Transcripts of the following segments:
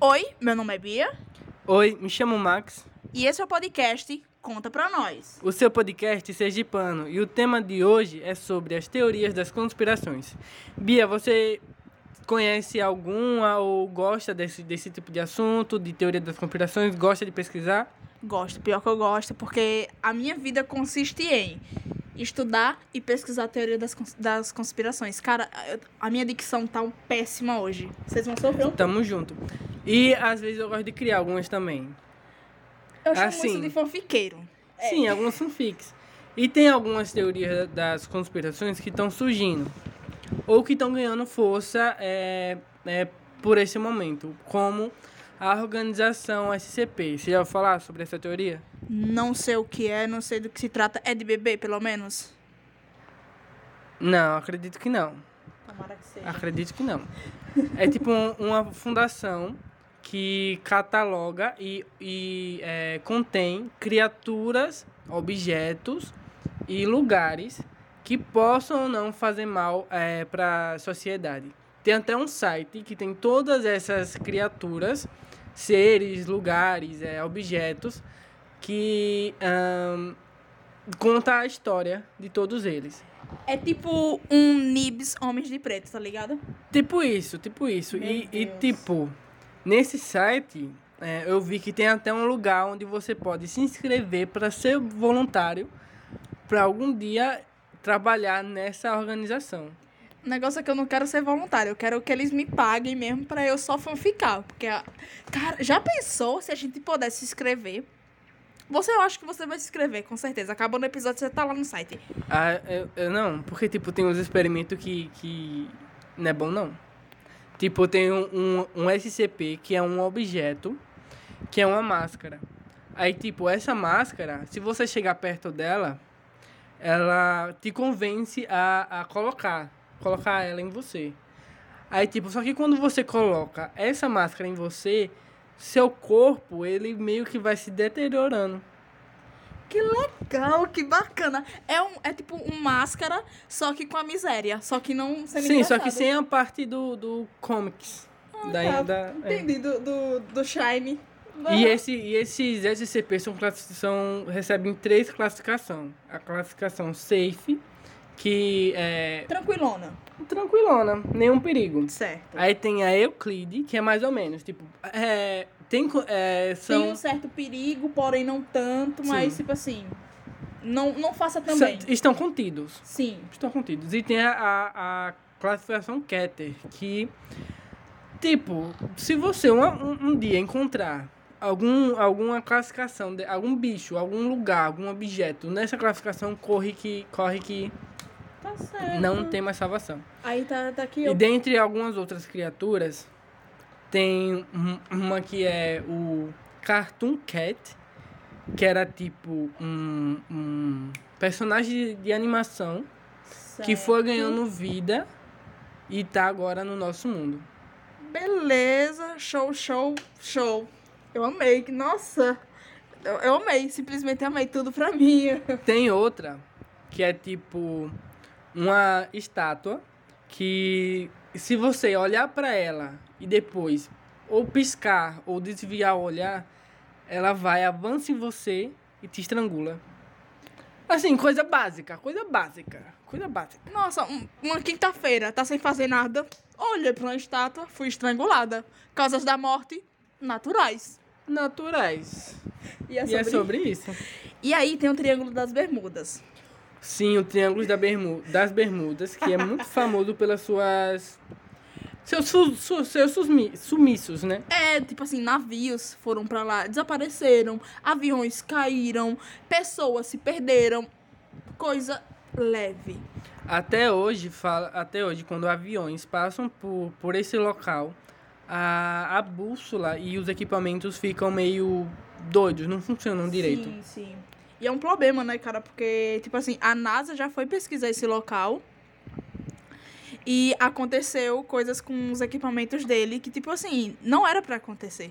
Oi, meu nome é Bia Oi, me chamo Max, e esse é o podcast Conta Pra Nós. o seu podcast Sergipano, e o tema de hoje é sobre as teorias das conspirações. Bia, você conhece alguma ou gosta desse, desse tipo de assunto, de teoria das conspirações? Gosta de pesquisar? Gosto, pior que eu gosto, porque a minha vida consiste em estudar e pesquisar a teoria das, cons- das conspirações. Cara, a minha dicção tá péssima hoje. Vocês vão sofrer um Tamo junto. E às vezes eu gosto de criar algumas também. Eu chamo assim. isso de fanfiqueiro. Sim, algumas são fixas. E tem algumas teorias das conspirações que estão surgindo. Ou que estão ganhando força é, é, por esse momento. Como a organização SCP. Você já ouviu falar sobre essa teoria? Não sei o que é, não sei do que se trata. É de bebê, pelo menos? Não, acredito que não. Tomara que seja. Acredito que não. É tipo um- uma fundação que cataloga e, e é, contém criaturas, objetos e lugares que possam ou não fazer mal para a sociedade. Tem até um site que tem todas essas criaturas, seres, lugares, é, objetos, que ahn, conta a história de todos eles. É tipo um Nibs Homens de Preto, tá ligado? Tipo isso, tipo isso. Meu E, e, Deus. tipo, nesse site, é, eu vi que tem até um lugar onde você pode se inscrever para ser voluntário para algum dia trabalhar nessa organização. O negócio é que eu não quero ser voluntário, eu quero que eles me paguem mesmo pra eu só fanficar. Porque, cara, já pensou se a gente pudesse se inscrever? Você, eu acho que você vai se inscrever, com certeza. Acabando o episódio, você tá lá no site. Ah, eu, eu não, porque tipo, tem uns experimentos que, que não é bom não. Tipo, tem um, um, um SCP que é um objeto, que é uma máscara. Aí, tipo, essa máscara, se você chegar perto dela, ela te convence a, a colocar, colocar ela em você. Aí, tipo, só que quando você coloca essa máscara em você, seu corpo, ele meio que vai se deteriorando. Que legal, que bacana. É, um, é tipo um máscara, só que com a miséria. Só que não Sim, só que sem a parte do, do comics. da, tá, da- é. Entendi, do, do, do Shine. E, esse, e esses SCP são, são, recebem três classificações. A classificação safe, que é Tranquilona. tranquilona, nenhum perigo. Certo. Aí tem a Euclide, que é mais ou menos, tipo, é, tem, é, são, Tem um certo perigo, porém não tanto, mas Sim. tipo assim. Não, não faça também. estão contidos. Sim. estão contidos. E tem a, a, a classificação Keter, que, tipo, se você um, um, um dia encontrar algum, alguma classificação, de, algum bicho, algum lugar, algum objeto nessa classificação, corre que, corre que Tá certo. não tem mais salvação. Aí tá, tá aqui. E Eu... dentre algumas outras criaturas, tem um- uma que é o Cartoon Cat, que era tipo um, um personagem de, animação que foi ganhando vida e tá agora no nosso mundo. Beleza, show, show, show. Eu amei, nossa. Eu, eu amei, simplesmente amei tudo pra mim. Tem outra que é tipo uma estátua que se você olhar para ela e depois ou piscar ou desviar o olhar, ela vai avança em você e te estrangula. Assim, coisa básica, coisa básica, coisa básica. Nossa, um- uma quinta-feira, tá sem fazer nada. Olhei pra uma estátua, fui estrangulada. Causas da morte naturais. Naturais. E é E é sobre isso. E aí tem o Triângulo das Bermudas. Sim, o Triângulo da Bermu das Bermudas, que é muito famoso pelas suas. Seus, su su seus sumi- sumiços, né? É, tipo assim, navios foram pra lá, desapareceram, aviões caíram, pessoas se perderam. Coisa leve. Até hoje, fala, até hoje, quando aviões passam por, por esse local, a, a bússola e os equipamentos ficam meio doidos, não funcionam direito. Sim, sim. E é um problema, né, cara? Porque, tipo assim, a NASA já foi pesquisar esse local. E aconteceu coisas com os equipamentos dele que, tipo assim, não era pra acontecer.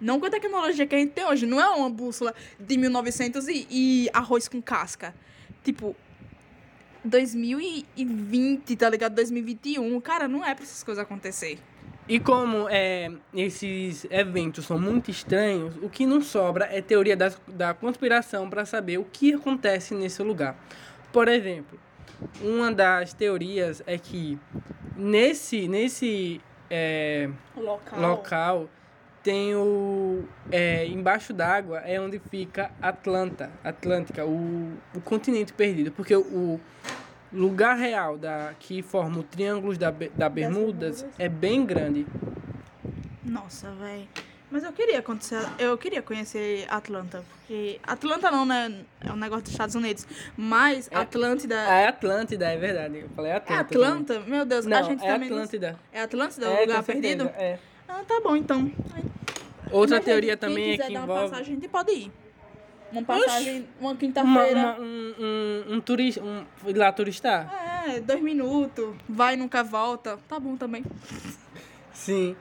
Não com a tecnologia que a gente tem hoje. Não é uma bússola de 1900 e, e arroz com casca. Tipo, 2020, tá ligado? 2021. Cara, não é pra essas coisas acontecer. E como é, esses eventos são muito estranhos, o que não sobra é teoria das, da conspiração para saber o que acontece nesse lugar. Por exemplo, uma das teorias é que nesse, nesse é, Local. local tem o. É, embaixo d'água é onde fica Atlanta, Atlântica, o, o continente perdido. Porque o lugar real da, que forma o Triângulo da, da Bermudas Bermudas. é bem grande. Nossa, velho. Mas eu queria acontecer, eu queria conhecer Atlanta, porque Atlanta não, né? É um negócio dos Estados Unidos, mas É- Atlântida Ah, é Atlântida, é verdade. Eu falei é Atlanta. Atlanta? Meu Deus, Não, a gente é também não- Atlântida. É Atlântida, o É, lugar com certeza, perdido? É. Ah, tá bom então. Outra Mas, teoria gente, também é quiser que dar uma envolve. passagem, a gente pode ir. Uma passagem, uma Uma, quinta-feira. um, um, um turista. Um, ir lá turistar? É, dois minutos, vai nunca volta. Tá bom também. Sim.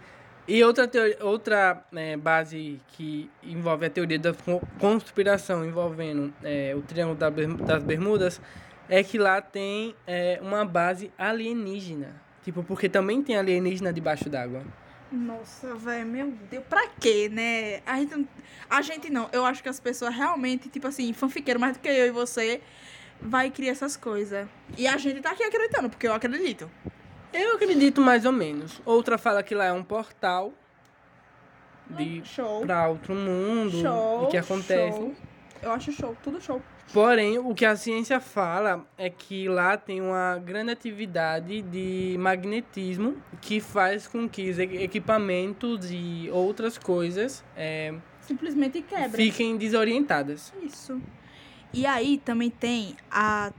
E outra, teoria, outra né, base que envolve a teoria da con- conspiração envolvendo é, o Triângulo das Bermudas é que lá tem é, uma base alienígena. Tipo, porque também tem alienígena debaixo d'água. Nossa, velho, meu Deus, pra quê, né? A gente, a gente não, eu acho que as pessoas realmente, tipo assim, fanfiqueiro mais do que eu e você, vai criar essas coisas. E a gente tá aqui acreditando, porque eu acredito. Eu acredito mais ou menos. Outra fala que lá é um portal de show. para outro mundo Show. e que acontece. show. Eu acho show, tudo show. Porém, o que a ciência fala é que lá tem uma grande atividade de magnetismo que faz com que os equipamentos e outras coisas é, Simplesmente quebra. fiquem desorientadas. Isso. E aí também tem a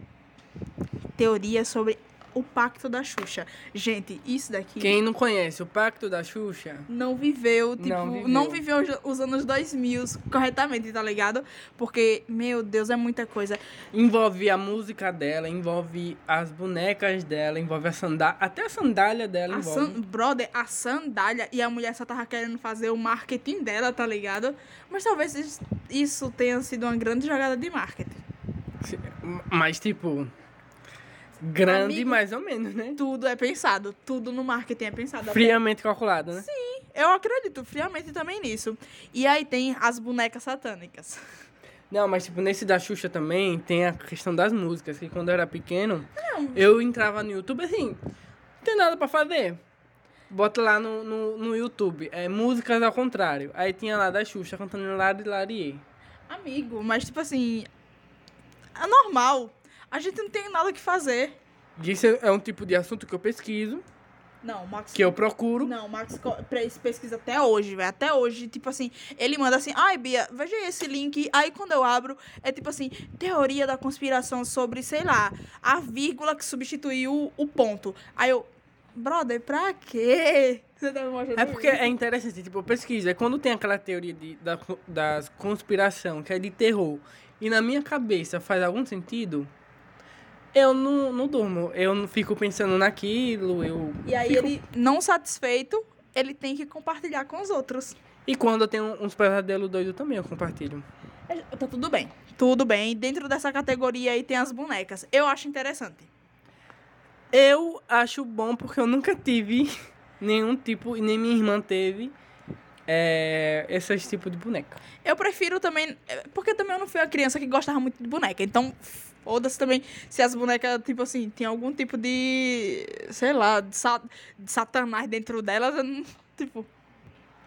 teoria sobre o pacto da Xuxa. Gente, isso daqui Quem não conhece o Pacto da Xuxa, não viveu, tipo, Não não viveu. viveu, os anos 2000 corretamente, tá ligado? Porque, meu Deus, é muita coisa. envolve a música dela, envolve as bonecas dela, envolve a sandália, até a sandália dela A envolve. san... Brother, a sandália e a mulher só tava querendo fazer o marketing dela, tá ligado? Mas talvez isso tenha sido uma grande jogada de marketing. Mas, tipo, grande Amigo, mais ou menos, né? Tudo é pensado, tudo no marketing é pensado. Friamente calculado, né? Eu acredito friamente também nisso. E aí tem as bonecas satânicas. Não, mas tipo, nesse da Xuxa também tem a questão das músicas, que quando eu era pequeno, eu entrava no YouTube assim, não tem nada pra fazer. Bota lá no, no, no YouTube, é músicas ao contrário. Aí tinha lá da Xuxa cantando Lari Lariê. Amigo, mas tipo assim. É normal. A gente não tem nada que fazer. Isso é um tipo de assunto que eu pesquiso, Não, Max. que eu procuro. Não, Max pesquisa até hoje, velho. Até hoje, tipo assim, ele manda assim, ai, Bia, veja esse link. Aí quando eu abro, é tipo assim, teoria da conspiração sobre, sei lá, a vírgula que substituiu o ponto. Aí eu, brother, pra quê? Você tá me mostrando É porque é interessante, tipo, eu pesquiso. É quando tem aquela teoria de, da, das conspiração, que é de terror, e na minha cabeça faz algum sentido, eu não, não durmo. Eu não fico pensando naquilo, eu... E aí fico- ele, não satisfeito, ele tem que compartilhar com os outros. E quando eu tenho uns pesadelos doidos também, eu compartilho. É, Tá tudo bem. Tudo bem. Dentro dessa categoria aí tem as bonecas. Eu acho interessante. Eu acho bom porque eu nunca tive nenhum tipo, e nem minha irmã teve, é, esses tipos de boneca. Eu prefiro também. é, Porque também eu não fui uma criança que gostava muito de boneca. Então, foda-se também se as bonecas, tipo assim, tem algum tipo de. Sei lá, de, de satanás dentro delas. Eu não, tipo.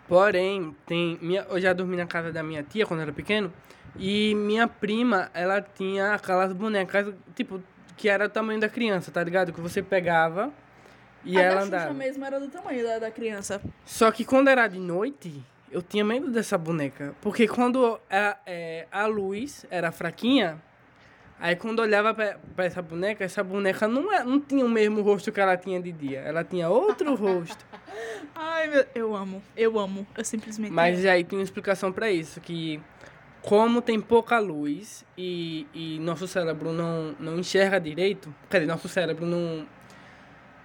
Porém, tem minha, eu já dormi na casa da minha tia quando era pequeno. E minha prima, ela tinha aquelas bonecas, tipo, que era o tamanho da criança, tá ligado? Que você pegava e a ela da Xuxa andava. mesmo era do tamanho da, da criança. Só que quando era de noite, eu tinha medo dessa boneca. Porque quando a, é, a luz era fraquinha, aí quando olhava pra, pra essa boneca, essa boneca não, é, não tinha o mesmo rosto que ela tinha de dia. Ela tinha outro rosto. Ai, meu. Eu amo. Eu amo. Eu simplesmente. Mas aí tem uma explicação pra isso, que como tem pouca luz e, e nosso cérebro não, não enxerga direito, quer dizer, nosso cérebro não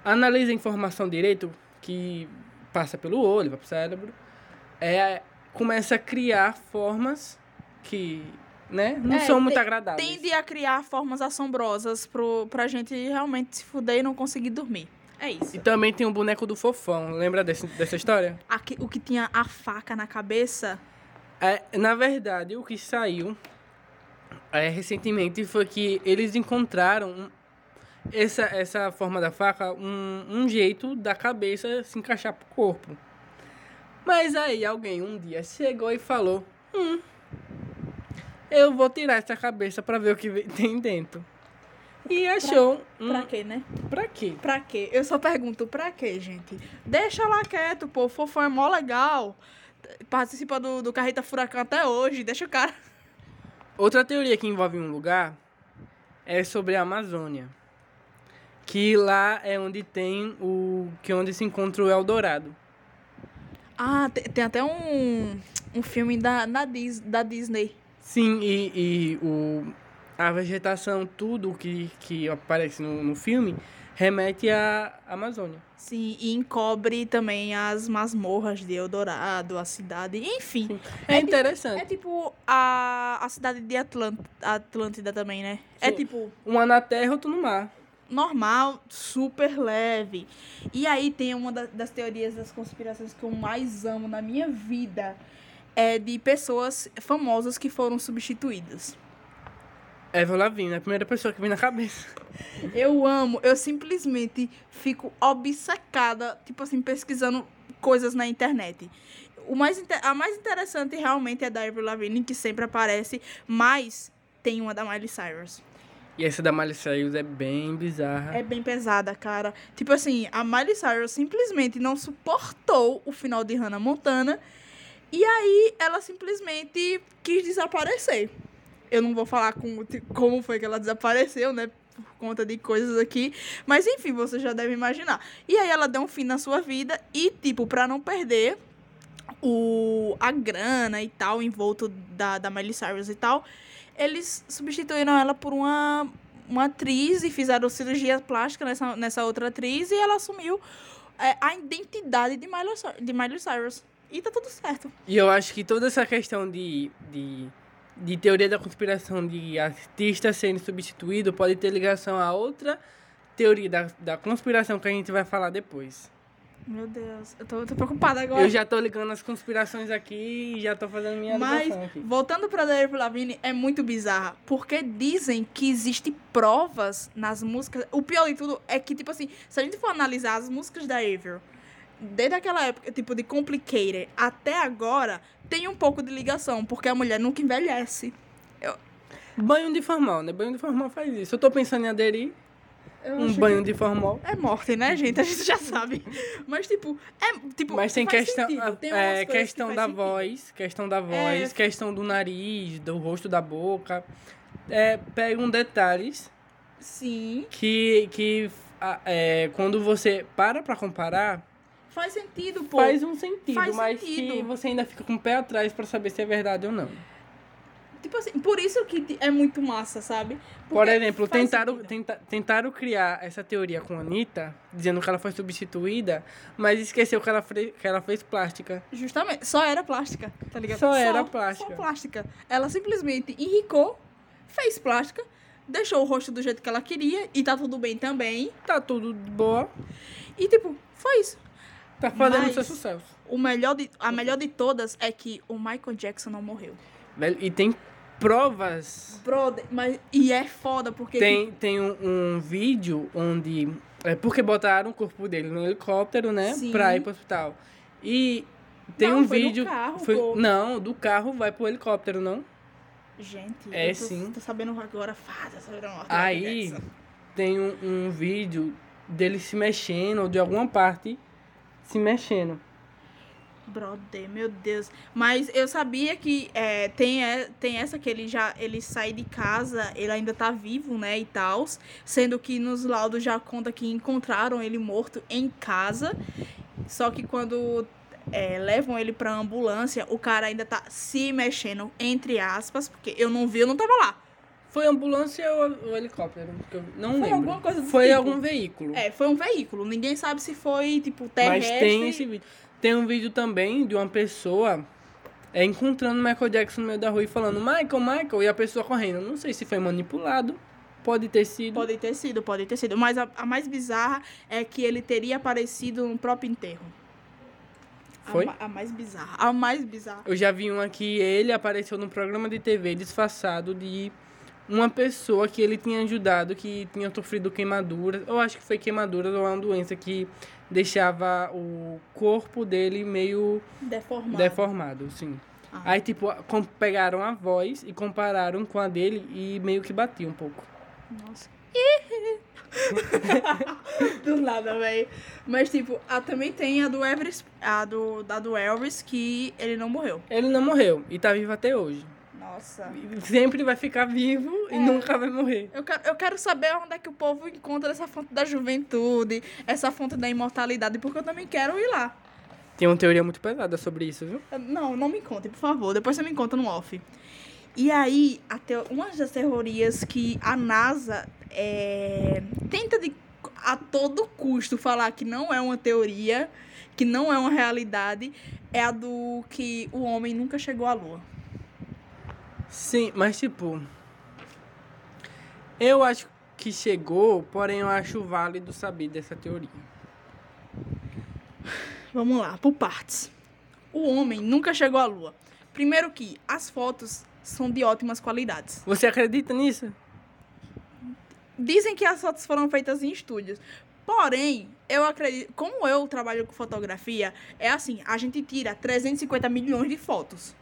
analisa a informação direito, que passa pelo olho, vai pro cérebro, é, começa a criar formas que, né, não É, são muito agradáveis. Tende a criar formas assombrosas pro, pra gente realmente se fuder e não conseguir dormir. É E isso. também tem o boneco do fofão. Lembra desse, dessa história? Aqui, o que tinha a faca na cabeça. É, na verdade, o que saiu é, recentemente foi que eles encontraram essa, essa forma da faca, um, um jeito da cabeça se encaixar pro corpo. Mas aí alguém um dia chegou e falou: Hum, eu vou tirar essa cabeça pra ver o que tem dentro. E achou. um- Pra quê, né? pra quê? Pra quê? Eu só pergunto, pra quê, gente? Deixa lá quieto, pô. Fofão é mó legal. Participa do, do Carreta Furacão até hoje. Deixa o cara. Outra teoria que envolve um lugar é sobre a Amazônia. Que lá é onde tem o. que é onde se encontra o Eldorado. Ah, tem, tem até um, um filme da, da, Dis, da Disney. Sim, e, e o, a vegetação, tudo que, que aparece no, no filme, remete à Amazônia. Sim, e encobre também as masmorras de Eldorado, a cidade, enfim. É, É interessante. É tipo a, a cidade de Atlant, Atlântida também, né? É Sim. tipo Uma na terra, outro no mar. Normal, super leve. E aí tem uma da- das teorias das conspirações que eu mais amo na minha vida. É de pessoas famosas que foram substituídas. Eva Lavigne, a primeira pessoa que vem na cabeça. Eu amo, eu simplesmente fico obcecada, tipo assim, pesquisando coisas na internet. O mais, a mais interessante realmente é da Avril Lavigne, que sempre aparece, mas tem uma da Miley Cyrus. E essa da Miley Cyrus é bem bizarra. É bem pesada, cara. Tipo assim, a Miley Cyrus simplesmente não suportou o final de Hannah Montana. E aí ela simplesmente quis desaparecer. Eu não vou falar com, como foi que ela desapareceu, né? Por conta de coisas aqui. Mas enfim, você já deve imaginar. E aí ela deu um fim na sua vida e, tipo, pra não perder o, a grana e tal, envolto da, da Miley Cyrus e tal, eles substituíram ela por uma, uma atriz e fizeram cirurgia plástica nessa, nessa outra atriz e ela assumiu é, a identidade de Miley, de Miley Cyrus. E tá tudo certo. E eu acho que toda essa questão de, de, de teoria da conspiração de artista sendo substituído pode ter ligação a outra teoria da, da conspiração que a gente vai falar depois. Meu Deus, eu tô, eu tô preocupada agora. Eu já tô ligando as conspirações aqui e já tô fazendo minha Mas, aqui. voltando pra David Lavigne, é muito bizarra. Porque dizem que existem provas nas músicas. O pior de tudo é que, tipo assim, se a gente for analisar as músicas da Avril, desde aquela época, tipo, de Complicated até agora, tem um pouco de ligação. Porque a mulher nunca envelhece. Banho de formal, né? Banho de formal faz isso. Eu tô pensando em aderir Eu um banho de formal. É morte, né, gente? A gente já sabe. Mas, tipo, é. Tipo, Mas tem questão, sentido. Tem é, que questão faz da sentido. voz, questão da voz, É. questão do nariz, do rosto da boca. É, pegam detalhes Sim. que, que a- é, quando você para pra comparar, Faz sentido, pô. faz um sentido, faz mas sentido. que você ainda fica com o pé atrás pra saber se é verdade ou não. Tipo assim, por isso que é muito massa, sabe? Por Porque exemplo, faz tentaram, tenta, tentaram criar essa teoria com a Anitta, dizendo que ela foi substituída, mas esqueceu que ela, fre- que ela fez plástica. Justamente, só era plástica, tá ligado? Só era plástica. Só plástica. Ela simplesmente enricou, fez plástica, deixou o rosto do jeito que ela queria e tá tudo bem também. Tá tudo de boa, E tipo, foi isso. tá fazendo Mas- seu sucesso. O melhor de, a melhor de todas é que o Michael Jackson não morreu. Velho, e tem provas. Brother, mas e é foda porque Tem, tem um, um vídeo onde. É porque botaram o corpo dele no helicóptero, né? Sim. Pra ir pro hospital. E tem Não, um foi vídeo. carro, foi- pô. não, do carro vai pro helicóptero, não? gente, É, eu tô, sim. tô sabendo agora fada sobre a morte do Aí tem um, um vídeo dele se mexendo, ou de alguma parte se mexendo. Brother, meu Deus. Mas eu sabia que é, tem, é, tem essa que ele já ele sai de casa, ele ainda tá vivo, né, e tal. Sendo que nos laudos já conta que encontraram ele morto em casa. Só que quando é, levam ele pra ambulância, o cara ainda tá se mexendo, entre aspas, porque eu não vi, eu não tava lá. Foi ambulância ou, ou helicóptero? Não Foi lembro. alguma coisa do Foi tipo. algum veículo. É, foi um veículo. Ninguém sabe se foi, tipo, Mas terrestre. tem esse vídeo. Tem um vídeo também de uma pessoa é, encontrando o Michael Jackson no meio da rua e falando Michael, Michael, e a pessoa correndo. Não sei se foi manipulado Pode ter sido. Pode ter sido, pode ter sido. Mas a, a mais bizarra é que ele teria aparecido no próprio enterro. A Foi? ma- A, mais bizarra. A mais bizarra. Eu já vi uma que ele apareceu num programa de TV disfarçado de uma pessoa que ele tinha ajudado, que tinha sofrido queimaduras. Eu acho que foi queimaduras ou uma doença que deixava o corpo dele meio Deformado. deformado, sim. Ah. Aí, tipo, pegaram a voz e compararam com a dele e meio que batia um pouco. Nossa. do nada, velho. Mas, tipo, a, também tem a do Elvis, a do, da do Elvis, que ele não morreu. Ele não morreu e tá vivo até hoje. Nossa. Sempre vai ficar vivo e É. nunca vai morrer. Eu quero, eu quero saber onde é que o povo encontra essa fonte da juventude, essa fonte da imortalidade, porque eu também quero ir lá. Tem uma teoria muito pesada sobre isso, viu? Não, não me conte, por favor. Depois você me conta no off. E aí, até uma das teorias que a NASA é, tenta de, a todo custo falar que não é uma teoria, que não é uma realidade, é a do que o homem nunca chegou à Lua. Sim, mas tipo. Eu acho que chegou, porém eu acho válido saber dessa teoria. Vamos lá, por partes. O homem nunca chegou à Lua. Primeiro que as fotos são de ótimas qualidades. Você acredita nisso? Dizem que as fotos foram feitas em estúdios. Porém, eu acredito, como eu trabalho com fotografia, é assim, a gente tira 350 milhões de fotos.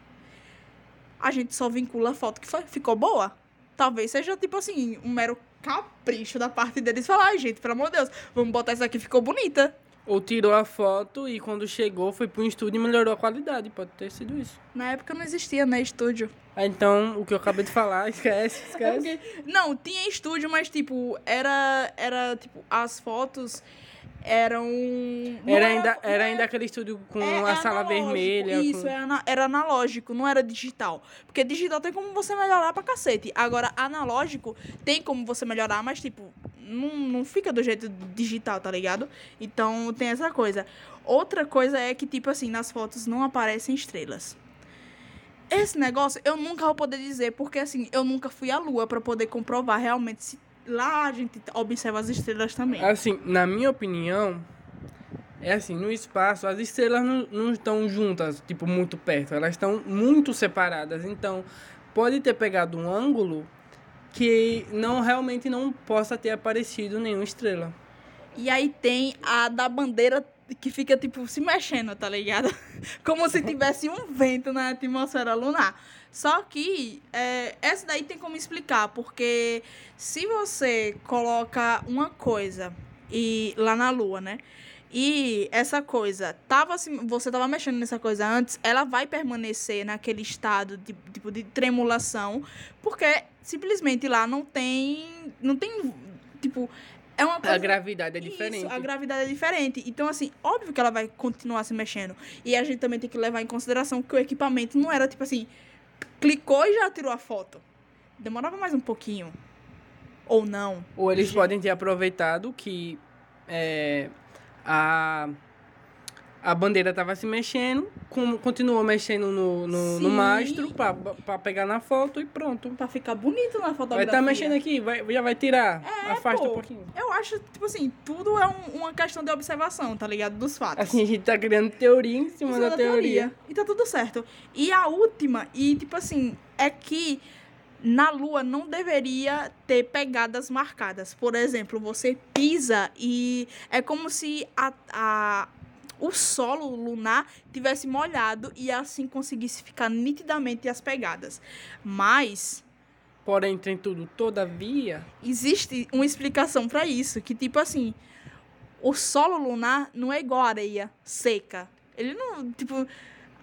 A gente só vincula a foto que foi, ficou boa. Talvez seja tipo assim, um mero capricho da parte deles falar, ai gente, pelo amor de Deus, vamos botar isso aqui, ficou bonita. Ou tirou a foto e quando chegou foi pro estúdio e melhorou a qualidade. Pode ter sido isso. Na época não existia, né, estúdio. Ah, Então, o que eu acabei de falar, esquece, É esquece. não, tinha estúdio, mas tipo, era, era tipo, as fotos eram... não Era ainda, não era ainda aquele estúdio com É, a é sala vermelha. Isso, com... é ana- era analógico, não era digital. Porque digital tem como você melhorar pra cacete. Agora, analógico tem como você melhorar, mas, tipo, não, não fica do jeito digital, tá ligado? Então, tem essa coisa. Outra coisa é que, tipo assim, nas fotos não aparecem estrelas. Esse negócio eu nunca vou poder dizer, porque, assim, eu nunca fui à lua pra poder comprovar realmente se lá a gente observa as estrelas também. Assim, na minha opinião, é assim, no espaço as estrelas não, não estão juntas, tipo, muito perto. Elas estão muito separadas. Então, pode ter pegado um ângulo que não realmente não possa ter aparecido nenhuma estrela. E aí tem a da bandeira que fica, tipo, se mexendo, tá ligado? Como se tivesse um vento na atmosfera lunar. Só que é, essa daí tem como explicar, porque se você coloca uma coisa e lá na Lua, né? E essa coisa tava você tava mexendo nessa coisa antes, ela vai permanecer naquele estado de tipo de tremulação, porque simplesmente lá não tem não tem tipo é uma A coisa gravidade é diferente. isso, a gravidade é diferente. Então, assim, óbvio que ela vai continuar se mexendo. E a gente também tem que levar em consideração que o equipamento não era tipo assim, clicou e já tirou a foto. Demorava mais um pouquinho. Ou não. Ou eles podem ter aproveitado que é, a, a bandeira estava se mexendo, com, continuou mexendo no, no, no mastro para pegar na foto e pronto. Pra ficar bonito na Vai fotografia. estar mexendo aqui, vai, já vai tirar. Afasta pô. um pouquinho. Eu acho, tipo assim, tudo é um- uma questão de observação, tá ligado? Dos fatos. Assim, a gente tá criando teoria em cima da é da teoria. E tá tudo certo. E a última, e tipo assim, é que na Lua não deveria ter pegadas marcadas. Por exemplo, você pisa e é como se a, a, o solo lunar tivesse molhado e assim conseguisse ficar nitidamente as pegadas. Mas Porém, tem tudo, todavia, existe uma explicação pra isso, que tipo assim, o solo lunar não é igual a areia seca. Ele não, tipo,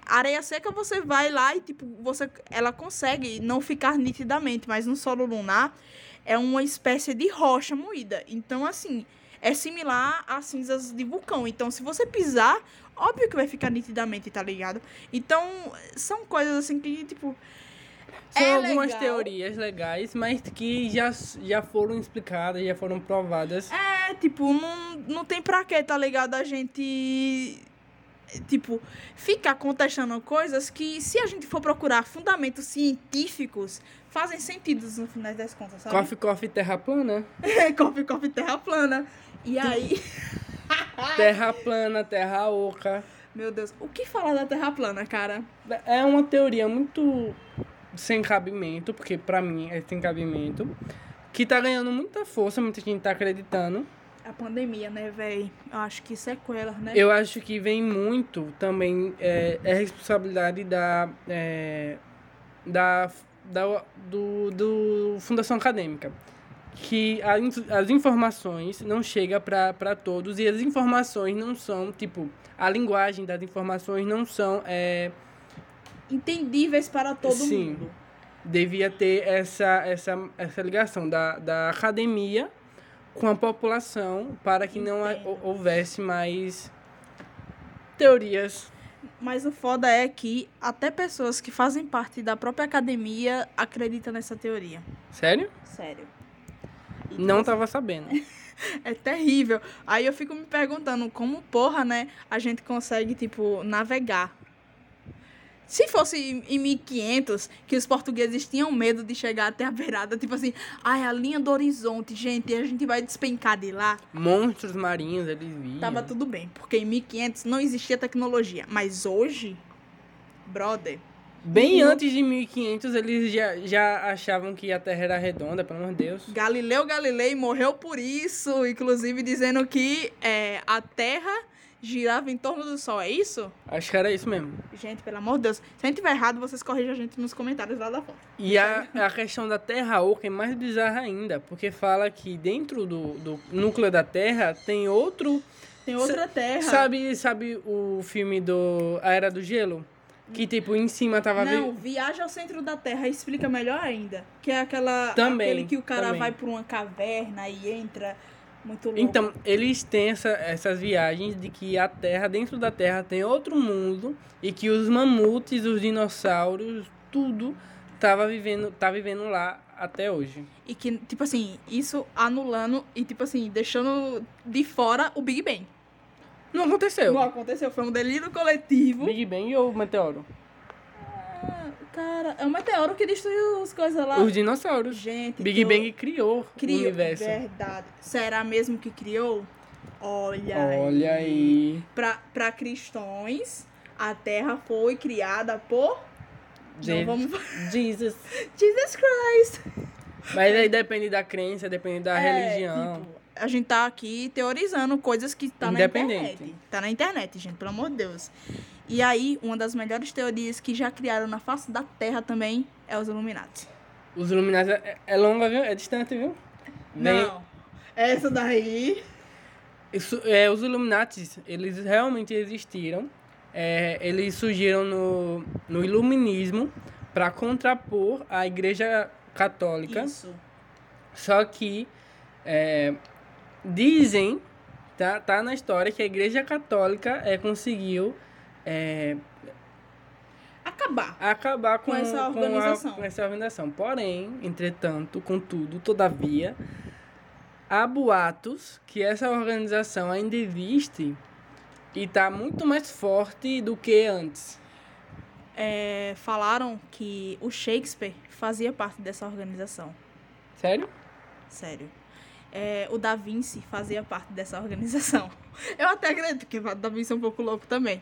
areia seca você vai lá e tipo, você ela consegue não ficar nitidamente, mas no solo lunar é uma espécie de rocha moída. Então assim, é similar às cinzas de vulcão. Então se você pisar, óbvio que vai ficar nitidamente, tá ligado? Então, são coisas assim que tipo são É algumas legal. teorias legais, mas que já, já foram explicadas, já foram provadas. É, tipo, não, não tem pra que, tá ligado? A gente tipo, ficar contestando coisas que, se a gente for procurar fundamentos científicos, fazem sentido no final das contas, sabe? Coffee, coffee, terra plana. coffee, coffee, terra plana. E aí, Terra plana, terra oca. meu Deus, o que falar da terra plana, cara? É uma teoria muito sem cabimento, porque pra mim é sem cabimento. Que tá ganhando muita força, muita gente tá acreditando. A pandemia, né, véi? Eu acho que sequelas, né? Eu acho que vem muito também, é, é responsabilidade da, é, da, da do, do Fundação Acadêmica. Que a as informações não chegam para todos e as informações não são, tipo, a linguagem das informações não são, é, Entendíveis para todo Sim. mundo. devia ter essa, essa, essa ligação da, da academia com a população para que não Entendo. hou- houvesse mais teorias Mas o foda é que até pessoas que fazem parte da própria academia acreditam nessa teoria. Sério? Sério. Não tava sabendo. É terrível. Aí eu fico me perguntando como, porra, né, a gente consegue, tipo, navegar. Se fosse em em 1500, que os portugueses tinham medo de chegar até a beirada, tipo assim, ai, a linha do horizonte, gente, a gente vai despencar de lá. Monstros marinhos, eles viam. Tava tudo bem, porque em 1500 não existia tecnologia. Mas hoje, brother, Bem Uhum. antes de 1500, eles já, já achavam que a Terra era redonda, pelo amor de Deus. Galileu Galilei morreu por isso, inclusive dizendo que é, a Terra girava em torno do Sol, é isso? Acho que era isso mesmo. Gente, pelo amor de Deus. Se a gente tiver errado, vocês corrigem a gente nos comentários lá da foto. E a, a questão da Terra oca é mais bizarra ainda, porque fala que dentro do, do núcleo da Terra tem outro. Tem outra Terra. Sabe, sabe o filme do A Era do Gelo? Que tipo, em cima tava Não, vi- Viagem ao Centro da Terra explica melhor ainda. Que é aquela. Também, Aquele que o cara também. vai por uma caverna e entra. Muito louco. Então, eles têm essa, essas viagens de que a Terra, dentro da Terra, tem outro mundo e que os mamutes, os dinossauros, tudo tava vivendo, tá vivendo lá até hoje. E que, tipo assim, isso anulando e, tipo assim, deixando de fora o Big Bang. Não aconteceu. Não aconteceu, foi um delírio coletivo. Big Bang ou meteoro? Ah, cara, é um meteoro que destruiu as coisas lá. Os dinossauros. Gente, Big eu- Bang criou, criou. o universo. Verdade. Será mesmo que criou? Olha, Olha aí. Pra, pra cristãos, a Terra foi criada por. Não vamos. Jesus. Jesus Christ! Mas aí depende da crença, depende da É, religião. tipo, a gente tá aqui teorizando coisas que tá na internet. Tá na internet, gente, pelo amor de Deus. E aí, uma das melhores teorias que já criaram na face da Terra também é os Illuminati. Os Illuminati é, é longa, viu? É distante, viu? Vem- Não. Essa daí. Isso, é, os Illuminati, eles realmente existiram. É, eles surgiram no, no iluminismo para contrapor a Igreja Católica. Isso. Só que é, dizem, tá, tá na história, que a Igreja Católica é, conseguiu é, Acabar. acabar com, Com essa a- organização. com essa organização. Porém, entretanto, contudo, todavia, há boatos que essa organização ainda existe e está muito mais forte do que antes. É, falaram que o Shakespeare fazia parte dessa organização. Sério? Sério. É, o Da Vinci fazia parte dessa organização. Eu até acredito que o Da Vinci é um pouco louco também.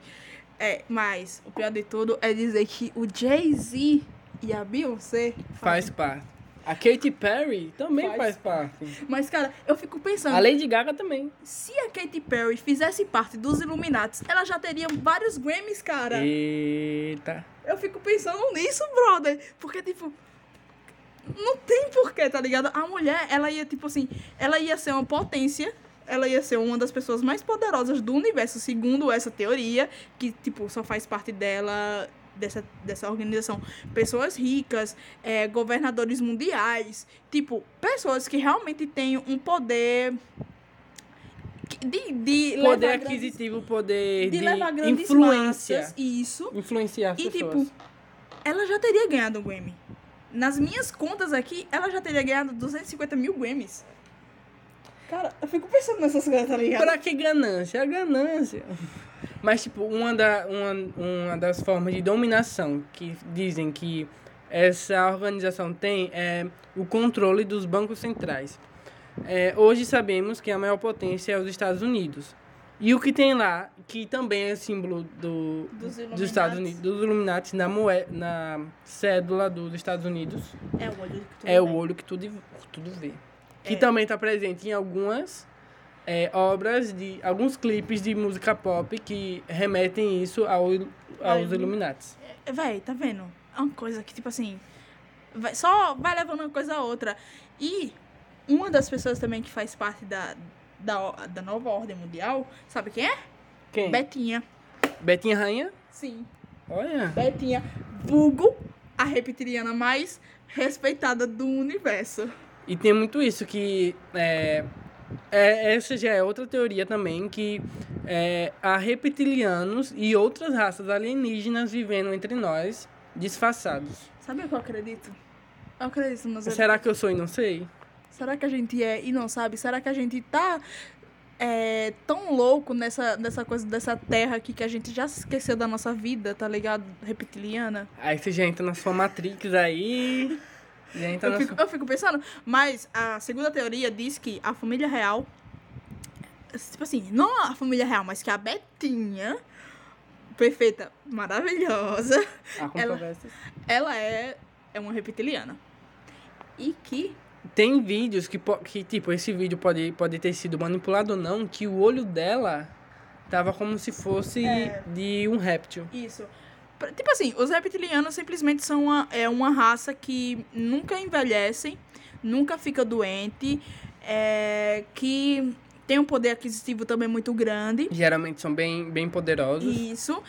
É, mas o pior de tudo é dizer que o Jay-Z e a Beyoncé Faz parte. A Katy Perry também Faz faz, parte. Mas, cara, eu fico pensando, A Lady Gaga também. se a Katy Perry fizesse parte dos Illuminati, ela já teria vários Grammys, cara. Eita. Eu fico pensando nisso, brother. Porque, tipo. Não tem porquê, tá ligado? A mulher, ela ia, tipo assim. Ela ia ser uma potência. Ela ia ser uma das pessoas mais poderosas do universo, segundo essa teoria. Que, tipo, só faz parte dela. Dessa, dessa organização. Pessoas ricas, é, governadores mundiais. Tipo, pessoas que realmente têm um poder. De, de Poder grandes- aquisitivo, poder de, de, levar grandes influência. massas, isso. Influenciar as E, pessoas. tipo, ela já teria ganhado o Grammy. Nas minhas contas aqui, ela já teria ganhado 250 mil Grammys. Cara, eu fico pensando nessas coisas, tá ligado? Pra que ganância? A ganância. Mas, tipo, uma, da, uma, uma das formas de dominação que dizem que essa organização tem é o controle dos bancos centrais. É, hoje sabemos que a maior potência é os Estados Unidos. E o que tem lá, que também é símbolo do, Dos dos Estados. Unidos, dos Illuminati, na, moe, na cédula dos Estados Unidos, É o olho que tu é o vê. olho que tudo, tudo vê. Que É. também está presente em algumas é, obras, de alguns clipes de música pop que remetem isso ao, aos Illuminati. É, Véi, tá vendo? É uma coisa que, tipo assim, vai- só vai levando uma coisa a outra. E uma das pessoas também que faz parte da, da, da nova ordem mundial, sabe quem é? Quem? Betinha. Betinha Rainha? Sim. Olha. Betinha. Vulgo, a reptiliana mais respeitada do universo. E tem muito isso que é, é, essa já é outra teoria também que é, há reptilianos e outras raças alienígenas vivendo entre nós disfarçados. Sabe o que eu acredito? Eu acredito nos Será que eu sou e não sei? Será que a gente é e não sabe? Será que a gente tá é, tão louco nessa, nessa coisa dessa terra aqui que a gente já se esqueceu da nossa vida, tá ligado? Reptiliana. Aí você já entra na sua Matrix aí. Já entra Eu na fico, sua... eu fico pensando, mas a segunda teoria diz que a família real. Tipo assim, não a família real, mas que a Betinha, perfeita, maravilhosa, controvérsias. ela é, é uma reptiliana. E que Tem vídeos que, que, tipo, esse vídeo pode, pode ter sido manipulado ou não, que o olho dela tava como se fosse É. de um réptil. Isso. Tipo assim, os reptilianos simplesmente são uma, é uma raça que nunca envelhecem, nunca fica doente, é, que tem um poder aquisitivo também muito grande. Geralmente são bem, bem poderosos. Isso.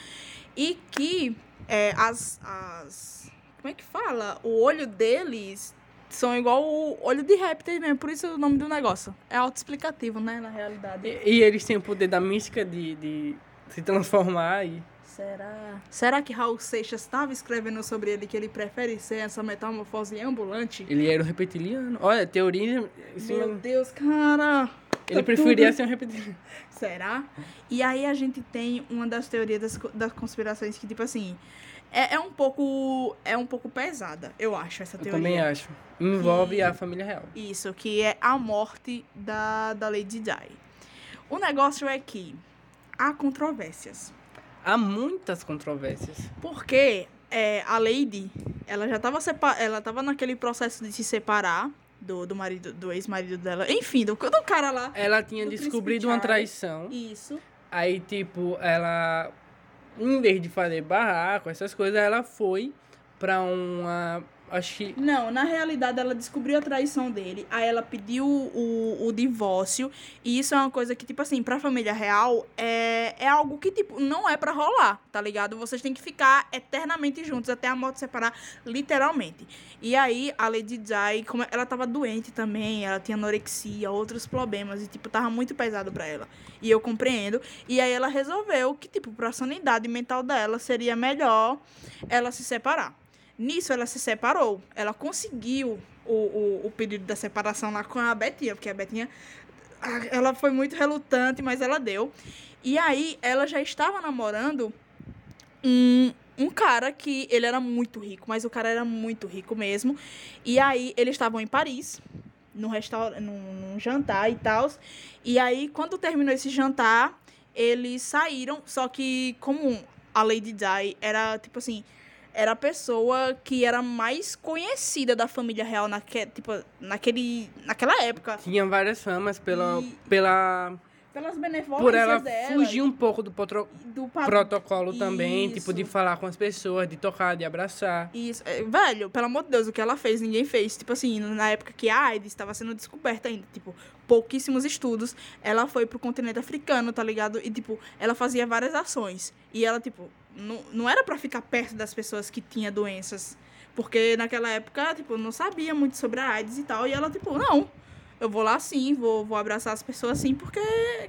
E que é, as, as. Como é que fala? O olho deles são igual o olho de répteis mesmo, por isso o nome do negócio. É autoexplicativo, né, na realidade. E, e eles têm o poder da mística de, de se transformar e... Será? Será que Raul Seixas estava escrevendo sobre ele que ele prefere ser essa metamorfose ambulante? Ele era um reptiliano. Olha, teoria... assim, Meu Deus, cara! ele tá preferia tudo- ser um reptiliano. Será? E aí a gente tem uma das teorias das, das conspirações que, tipo assim, é, é um pouco. É um pouco pesada, eu acho, essa Eu teoria. também acho. Envolve Que- a família real. Isso, que é a morte da, da Lady Di. O negócio é que há controvérsias. Há muitas controvérsias. Porque é, a Lady, ela já tava, sepa ela tava naquele processo de se separar do, do marido, do ex-marido dela. Enfim, do, do cara lá. Ela tinha Do descobrido uma traição. Isso. Aí, tipo, ela, em vez de fazer barraco, essas coisas, ela foi pra uma. Acho que. Não, na realidade ela descobriu a traição dele, aí ela pediu o, o divórcio, e isso é uma coisa que, tipo assim, pra família real, é, é algo que, tipo, não é pra rolar, tá ligado? Vocês têm que ficar eternamente juntos, até a morte separar, literalmente. E aí, a Lady Di, como ela tava doente também, ela tinha anorexia, outros problemas, e, tipo, tava muito pesado pra ela. E eu compreendo. E aí ela resolveu que, tipo, pra sanidade mental dela, seria melhor ela se separar. Nisso, ela se separou. Ela conseguiu o, o, o pedido da separação lá com a Betinha, porque a Betinha ela foi muito relutante, mas ela deu. E aí, ela já estava namorando um, um cara que ele era muito rico, mas o cara era muito rico mesmo. E aí, eles estavam em Paris, num, restaur num, num jantar e tal. E aí, quando terminou esse jantar, eles saíram, só que como a Lady Di era, tipo assim, era a pessoa que era mais conhecida da família real naque, tipo, naquele, naquela época. Tinha várias famas pela. E- pela Pelas benevolências por ela dela. fugir um pouco do potro- do pa- protocolo também, Isso. tipo, de falar com as pessoas, de tocar, de abraçar. Isso, é, velho, pelo amor de Deus, o que ela fez, ninguém fez. Tipo assim, na época que a AIDS estava sendo descoberta ainda, tipo, pouquíssimos estudos, ela foi pro continente africano, tá ligado? E, tipo, ela fazia várias ações. E ela, tipo, não, não era pra ficar perto das pessoas que tinham doenças. Porque naquela época, tipo, não sabia muito sobre a AIDS e tal. E ela, tipo, não, eu vou lá sim, vou, vou abraçar as pessoas assim, porque,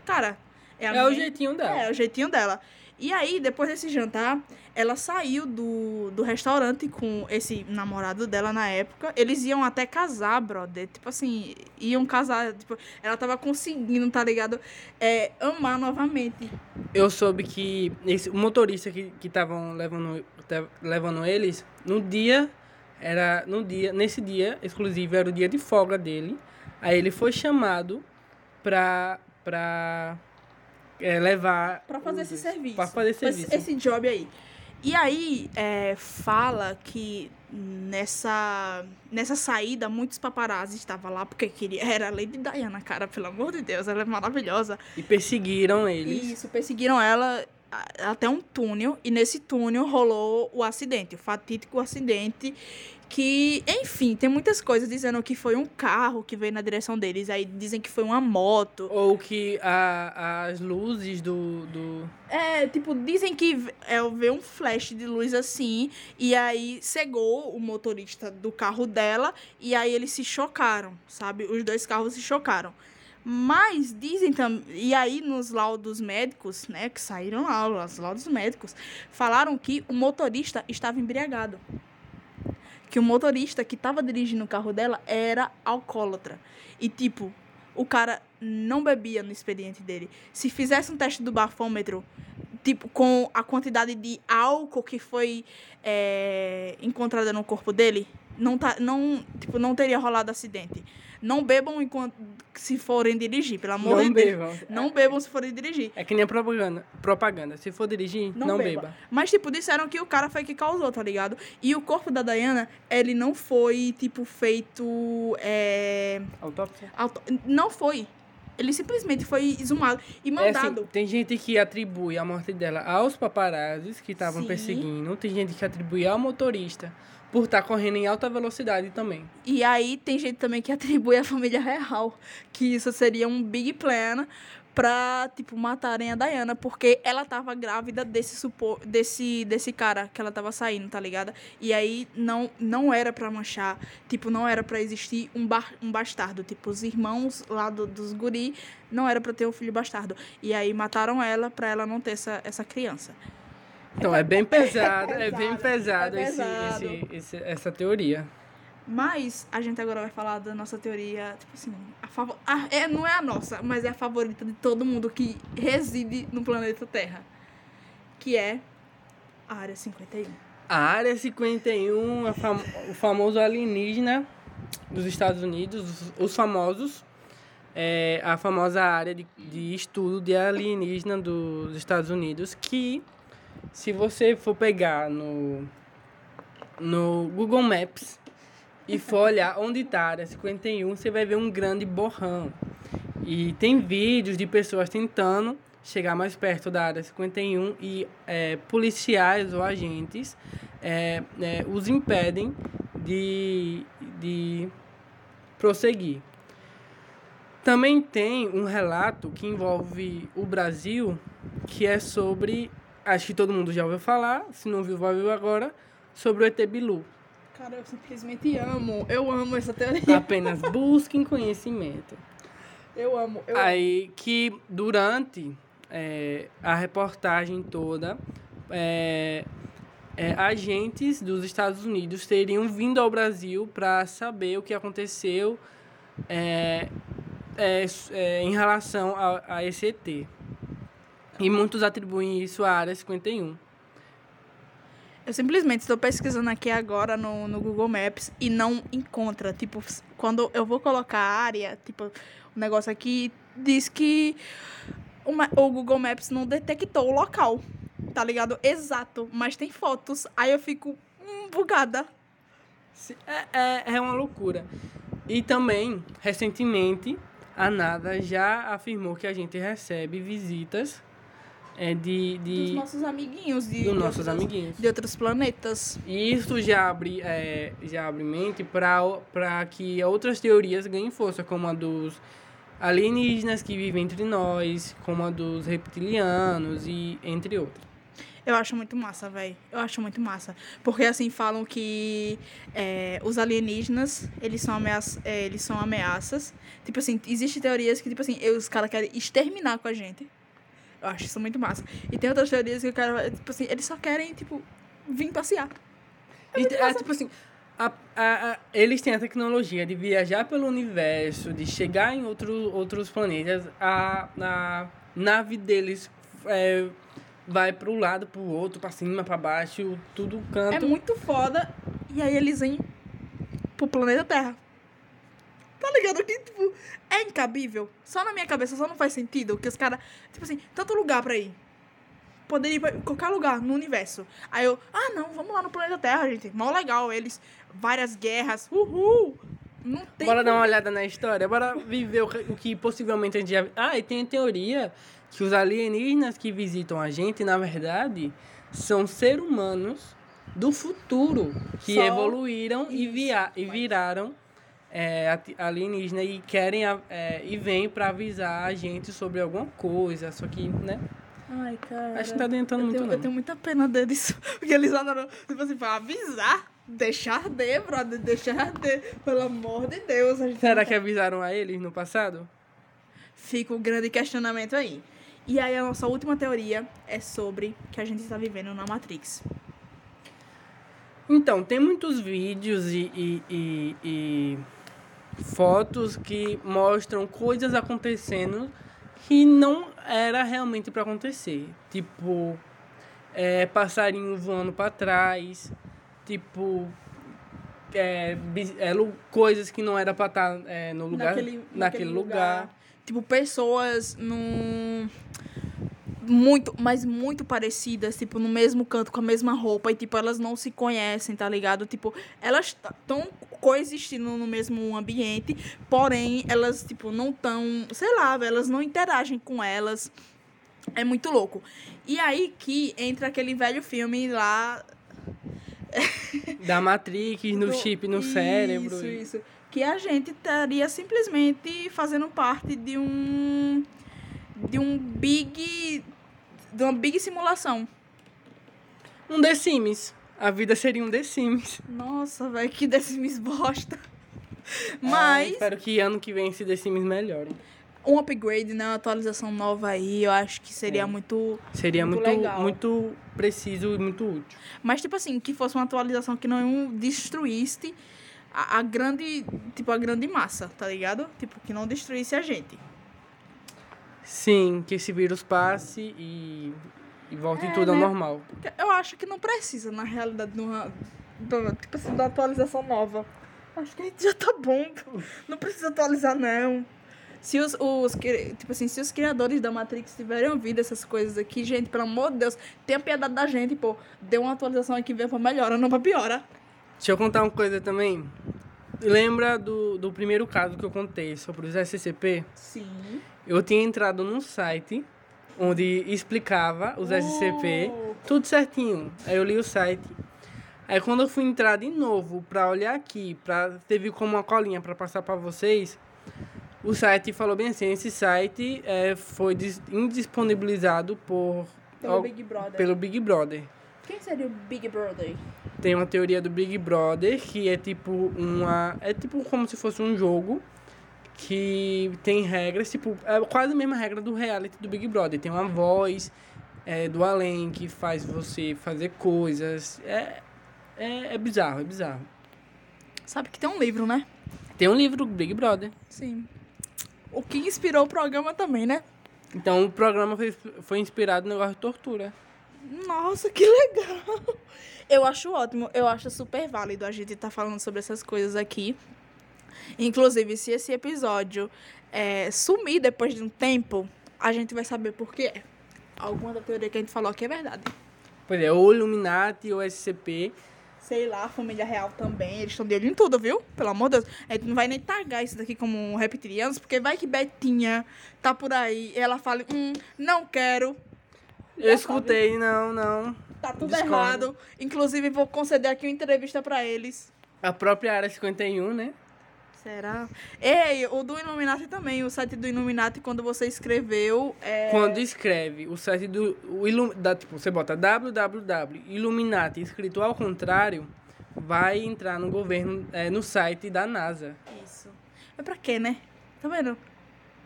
cara, é É o minha- jeitinho dela. É, o jeitinho dela. E aí, depois desse jantar, ela saiu do, do restaurante com esse namorado dela na época. Eles iam até casar, brother. Tipo assim, iam casar. Tipo, ela tava conseguindo, tá ligado? É, amar novamente. Eu soube que esse, o motorista que estavam levando, levando eles, no dia, era no dia, nesse dia exclusivo, era o dia de folga dele. Aí ele foi chamado pra, pra é, levar. Pra fazer os- esse serviço. Pra fazer esse serviço. Esse job aí. E aí, é, fala que nessa, nessa saída, muitos paparazzi estavam lá porque queria. Era a Lady Diana, cara, pelo amor de Deus, ela é maravilhosa. E perseguiram eles. Isso, perseguiram ela até um túnel, e nesse túnel rolou o acidente, o fatídico acidente. Que, enfim, tem muitas coisas dizendo que foi um carro que veio na direção deles, aí dizem que foi uma moto. Ou que a, as luzes do, do. É, tipo, dizem que é, veio um flash de luz assim, e aí cegou o motorista do carro dela, e aí eles se chocaram, sabe? Os dois carros se chocaram. Mas dizem também, e aí nos laudos médicos, né, que saíram lá, os laudos médicos, falaram que o motorista estava embriagado. Que o motorista que estava dirigindo o carro dela era alcoólatra. E, tipo, o cara não bebia no expediente dele. Se fizesse um teste do bafômetro, tipo, com a quantidade de álcool que foi é, encontrada no corpo dele, não, tá, não, tipo, não teria rolado acidente. Não bebam enquanto se forem dirigir, pelo amor Não de Deus. bebam. Não bebam se forem dirigir. É que nem propaganda. propaganda. Se for dirigir, Não não, beba. beba. Mas, tipo, disseram que o cara foi que causou, tá ligado? E o corpo da Diana, ele não foi, tipo, feito. É... Autópsia. auto- Não foi. Ele simplesmente foi exumado e É assim, mandado. tem gente que atribui a morte dela aos paparazzis que estavam perseguindo. Tem gente que atribui ao motorista por estar correndo em alta velocidade também. E aí tem gente também que atribui à família real que isso seria um big plan pra, tipo, matarem a Diana, porque ela tava grávida desse supor, desse desse cara que ela tava saindo, tá ligada? E aí não não era pra manchar, tipo, não era pra existir um, bar, um bastardo, tipo, os irmãos lá do, dos guri não era pra ter um filho bastardo. E aí mataram ela pra ela não ter essa, essa criança. Então é bem pesado, é, bem pesado, pesado, é esse- pesado. esse- esse- essa teoria. Mas a gente agora vai falar da nossa teoria, tipo assim, a favor... a- é, não é a nossa, mas é a favorita de todo mundo que reside no planeta Terra. Que é a Área 51. A Área 51, a fam- o famoso alienígena dos Estados Unidos, os, os famosos, é, a famosa área de, de estudo de alienígena dos Estados Unidos, que se você for pegar no, no Google Maps e for olhar onde está a Área 51, você vai ver um grande borrão. E tem vídeos de pessoas tentando chegar mais perto da área 51 e é, policiais ou agentes é, é, os impedem de, de prosseguir. Também tem um relato que envolve o Brasil, que é sobre, acho que todo mundo já ouviu falar, se não viu, vai ver agora, sobre o ET Bilu. Cara, eu simplesmente amo. Eu amo essa teoria. Apenas busquem conhecimento. Eu amo. Eu. Aí que durante é, a reportagem toda, é, é, agentes dos Estados Unidos teriam vindo ao Brasil para saber o que aconteceu é, é, é, em relação a, a esse ET. E muitos atribuem isso à Área 51. Eu simplesmente estou pesquisando aqui agora no, no Google Maps e não encontra. Tipo, quando eu vou colocar a área, tipo, o negócio aqui diz que o, ma- o Google Maps não detectou o local. Tá ligado? Exato. Mas tem fotos. Aí eu fico hum, bugada. É, é, é uma loucura. E também, recentemente, a NASA já afirmou que a gente recebe visitas é, de, Dos de, nossos amiguinhos. De, dos nossos outros- amiguinhos. De outros planetas. E isso já abre, é, já abre mente para que outras teorias ganhem força, como a dos alienígenas que vivem entre nós, como a dos reptilianos e entre outros. Eu acho muito massa, velho. Eu acho muito massa. Porque, assim, falam que é, os alienígenas, eles são, ameaças, eles são ameaças. Tipo assim, existem teorias que, tipo assim, os caras querem exterminar com a gente. Eu acho isso muito massa. E tem outras teorias que o cara, tipo assim, eles só querem, tipo, vir passear. E, é, tipo assim, a, a, a- eles têm a tecnologia de viajar pelo universo, de chegar em outro, outros planetas. A, a nave deles é, vai pro lado, pro outro, pra cima, pra baixo, tudo É canto. muito foda. E aí eles vêm pro planeta Terra. Tá ligado? Que, tipo, é incabível. Só na minha cabeça, só não faz sentido que os caras. Tipo assim, tanto lugar pra ir. Poderia ir pra qualquer lugar no universo. Aí eu, ah não, vamos lá no planeta Terra, gente. Mó legal. Eles, várias guerras. Uhul! Não tem. Bora dar como- uma olhada na história, bora viver o que, o que possivelmente a gente já... Ah, e tem a teoria que os alienígenas que visitam a gente, na verdade, são seres humanos do futuro que Só evoluíram e, isso, via, e viraram é, alienígena e querem é, e vêm pra avisar a gente sobre alguma coisa, só que, né? Ai, cara. Acho que tá adiantando muito, tenho, não. Eu tenho muita pena deles. Porque eles adoram, tipo assim, pra avisar. Deixar de, brother. Deixar de. Pelo amor de Deus. Será que avisaram a eles no passado? Fica o grande questionamento aí. E aí a nossa última teoria é sobre que a gente está vivendo na Matrix. Então, tem muitos vídeos e, e, e- e fotos que mostram coisas acontecendo que não era realmente para acontecer. Tipo, é, passarinho voando para trás, tipo, é, é, coisas que não era para estar no lugar, naquele, lugar. Tipo, pessoas num. Muito, mas muito parecidas, tipo, no mesmo canto, com a mesma roupa, e, tipo, elas não se conhecem, tá ligado? Tipo, elas estão coexistindo no mesmo ambiente, porém, elas, tipo, não estão, sei lá, elas não interagem com elas. É muito louco. E aí que entra aquele velho filme lá, Da Matrix, no do- chip, no isso, cérebro. Isso, isso. Que a gente estaria simplesmente fazendo parte de um. de um big. De uma big simulação. Um The Sims. A vida seria um The Sims. Nossa, velho, que desses bosta. Ah, Mas, espero que ano que vem esse The Sims melhore. um upgrade, né? Uma atualização nova aí, eu acho que seria É. muito. Seria Muito muito, legal. muito preciso e muito útil. Mas, tipo assim, que fosse uma atualização que não destruísse a, a grande. Tipo, a grande massa, tá ligado? Tipo, que não destruísse a gente. Sim, que esse vírus passe e, e volte É, tudo ao né? normal. Eu acho que não precisa, na realidade, de uma, de uma- tipo assim, de uma atualização nova. Acho que a gente já tá bom. Não precisa atualizar, não. Se os, os, tipo assim, se os criadores da Matrix tiverem ouvido essas coisas aqui, gente, pelo amor de Deus, tenha piedade da gente, pô. Dê uma atualização aqui, veio pra melhora, não pra piora. Deixa eu contar uma coisa também. Lembra do, do primeiro caso que eu contei sobre os SCP? Sim. Eu tinha entrado num site onde explicava os SCP, Oh. tudo certinho. Aí eu li o site. Aí quando eu fui entrar de novo pra olhar aqui, pra teve como uma colinha pra passar pra vocês, o site falou bem assim, esse site é, foi dis- indisponibilizado por Pelo al- Big Brother. pelo Big Brother. Quem seria o Big Brother? Tem uma teoria do Big Brother que é tipo uma. É tipo como se fosse um jogo que tem regras, tipo, é quase a mesma regra do reality do Big Brother. Tem uma voz é, do além que faz você fazer coisas. É, é, é bizarro, é bizarro. Sabe que tem um livro, né? Tem um livro do Big Brother. Sim. O que inspirou o programa também, né? Então o programa foi, foi inspirado no negócio de tortura. Nossa, que legal! Eu acho ótimo, eu acho super válido a gente estar falando sobre essas coisas aqui. Inclusive, se esse episódio é, sumir depois de um tempo, a gente vai saber por quê. Alguma da teoria que a gente falou aqui é verdade. Pois é, ou Illuminati ou SCP. Sei lá, a família real também, eles estão de olho em tudo, viu? Pelo amor de Deus. A gente não vai nem tagar isso daqui como reptilianos, porque vai que Betinha tá por aí e ela fala, hum, não quero, Eu escutei, não, não. tá tudo Discordo. errado. Inclusive, vou conceder aqui uma entrevista pra eles. A própria área 51, né? Será? Ei, o do Illuminati também, o site do Illuminati, quando você escreveu. É... Quando escreve o site do. O Ilum, da, tipo, você bota www Illuminati escrito ao contrário, vai entrar no governo, é, no site da NASA. Isso. É pra quê, né? Tá vendo?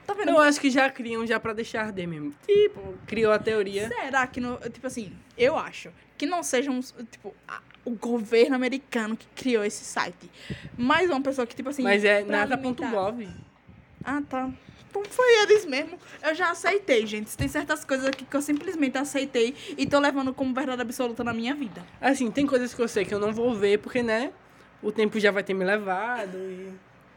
Tá vendo? Eu acho que já criam já pra deixar arder mesmo. Tipo, criou a teoria. Será que não. Tipo assim, eu acho que não seja um. Tipo, a- o governo americano que criou esse site. Mas uma pessoa que, tipo assim. Mas é nada.gov. Ah, tá. Então foi eles mesmo. Eu já aceitei, gente. Tem certas coisas aqui que eu simplesmente aceitei e tô levando como verdade absoluta na minha vida. Assim, tem coisas que eu sei que eu não vou ver, porque, né? O tempo já vai ter me levado e,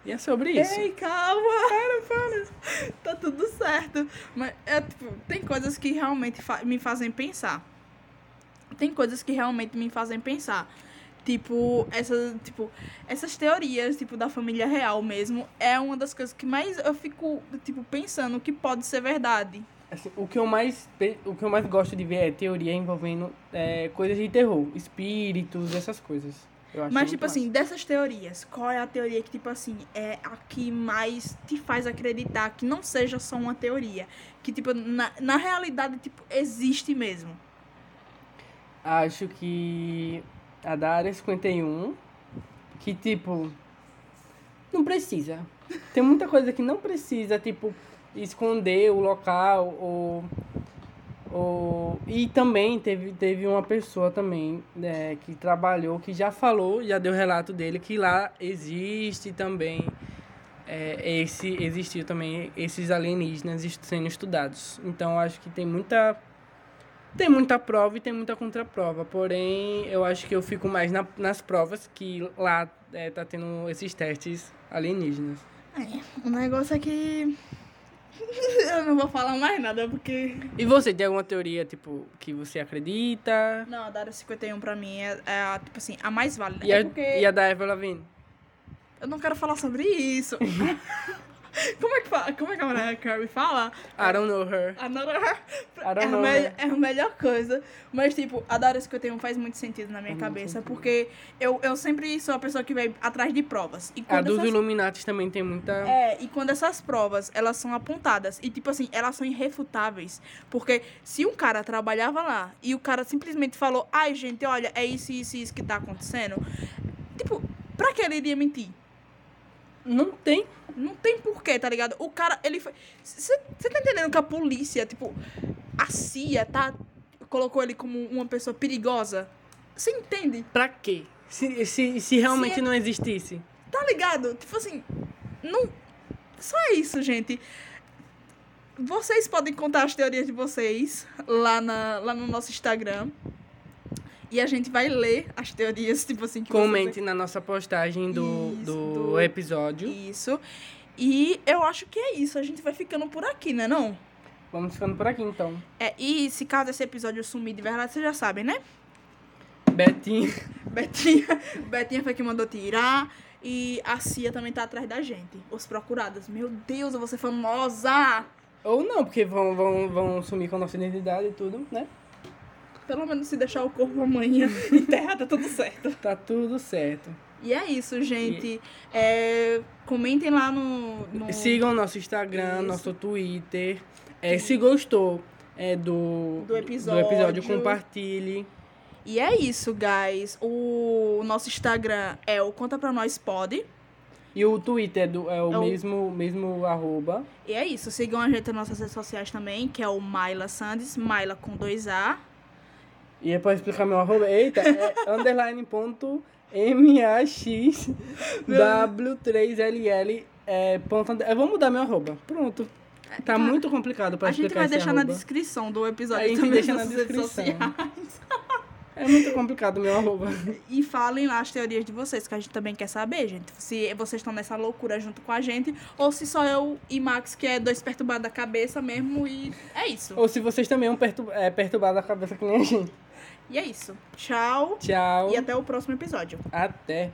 e é sobre isso. Ei, calma. Para, para. Tá tudo certo. Mas, é, tipo, tem coisas que realmente fa- me fazem pensar. Tem coisas que realmente me fazem pensar. Tipo, essas, tipo, essas teorias, tipo, da família real mesmo, é uma das coisas que mais eu fico, tipo, pensando que pode ser verdade. Assim, o, que eu mais, o que eu mais gosto de ver é teoria envolvendo é, coisas de terror, espíritos, essas coisas. Eu acho Mas, tipo massa. assim, dessas teorias, qual é a teoria que, tipo assim, é a que mais te faz acreditar que não seja só uma teoria? Que, tipo, na, na realidade, tipo, existe mesmo. Acho que a da área 51, que tipo, não precisa. Tem muita coisa que não precisa, tipo, esconder o local ou. Ou... E também teve, teve uma pessoa também né, que trabalhou, que já falou, já deu relato dele, que lá existe também. É, esse existiu também esses alienígenas sendo estudados. Então acho que tem muita tem muita prova e tem muita contraprova, porém eu acho que eu fico mais na- nas provas que lá é, tá tendo esses testes alienígenas. É, o negócio é que. eu não vou falar mais nada, porque. E você, tem alguma teoria, tipo, que você acredita? Não, a da área 51 pra mim é, é a, tipo assim, a mais válida. E é a, porque e a da Lavigne? eu não quero falar sobre isso. Como é que fala? Como é que a Mariah Carey fala? I don't know her. Another I don't é, know her. é a melhor coisa. Mas, tipo, a da área 51 faz muito sentido na minha Faz cabeça. Porque eu, eu sempre sou a pessoa que vai atrás de provas. E A dos essas Illuminatis também tem muita... É, e quando essas provas, elas são apontadas, e tipo assim, elas são irrefutáveis, porque se um cara trabalhava lá, e o cara simplesmente falou, ai gente, olha, é isso, isso e isso que tá acontecendo, tipo, pra que ele iria mentir? Não tem. Não tem porquê, tá ligado? O cara, ele foi... Você tá entendendo que a polícia, tipo, a CIA, tá... Colocou ele como uma pessoa perigosa? Você entende? Pra quê? Se, se, se realmente Se- não existisse. Tá ligado? Tipo assim, não. Só é isso, gente. Vocês podem contar as teorias de vocês lá, na, lá no nosso Instagram. E a gente vai ler as teorias, tipo assim, que Comente na nossa postagem do, Isso, do, do- episódio. Isso. E eu acho que é isso. A gente vai ficando por aqui, né não? Vamos ficando por aqui, então. É, e se caso esse episódio sumir de verdade, vocês já sabem, né? Betinho. Betinha, Betinha foi que mandou tirar. E a Cia também tá atrás da gente. Os procurados. Meu Deus, eu vou ser famosa! Ou não, porque vão, vão, vão sumir com a nossa identidade e tudo, né? Pelo menos se deixar o corpo amanhã enterrar, tá tudo certo. Tá tudo certo. E é isso, gente. É, comentem lá no. no... Sigam nosso Instagram, Isso. nosso Twitter. É, se gostou é, do, Do episódio. do episódio, compartilhe. E é isso, guys. O nosso Instagram é o Conta Pra Nós Pode. E o Twitter é, do, é o É o- mesmo, mesmo arroba. E é isso. Sigam a gente nas nossas redes sociais também, que é o Maila Sandes, Maila com dois A. E é pra explicar meu arroba. Eita, é underline ponto M-A-X W3LL é, ponto, eu vou mudar meu arroba. Pronto. Tá Tá. muito complicado pra A gente explicar vai esse deixar na descrição do episódio A gente também deixa na redes descrição. sociais. É muito complicado meu arroba. E falem lá as teorias de vocês, que a gente também quer saber, gente. Se vocês estão nessa loucura junto com a gente, ou se só eu e Max, que é dois perturbados da cabeça mesmo, e é isso. Ou se vocês também são pertur é, perturbados da cabeça que nem a gente. E é isso. Tchau. Tchau. E até o próximo episódio. Até.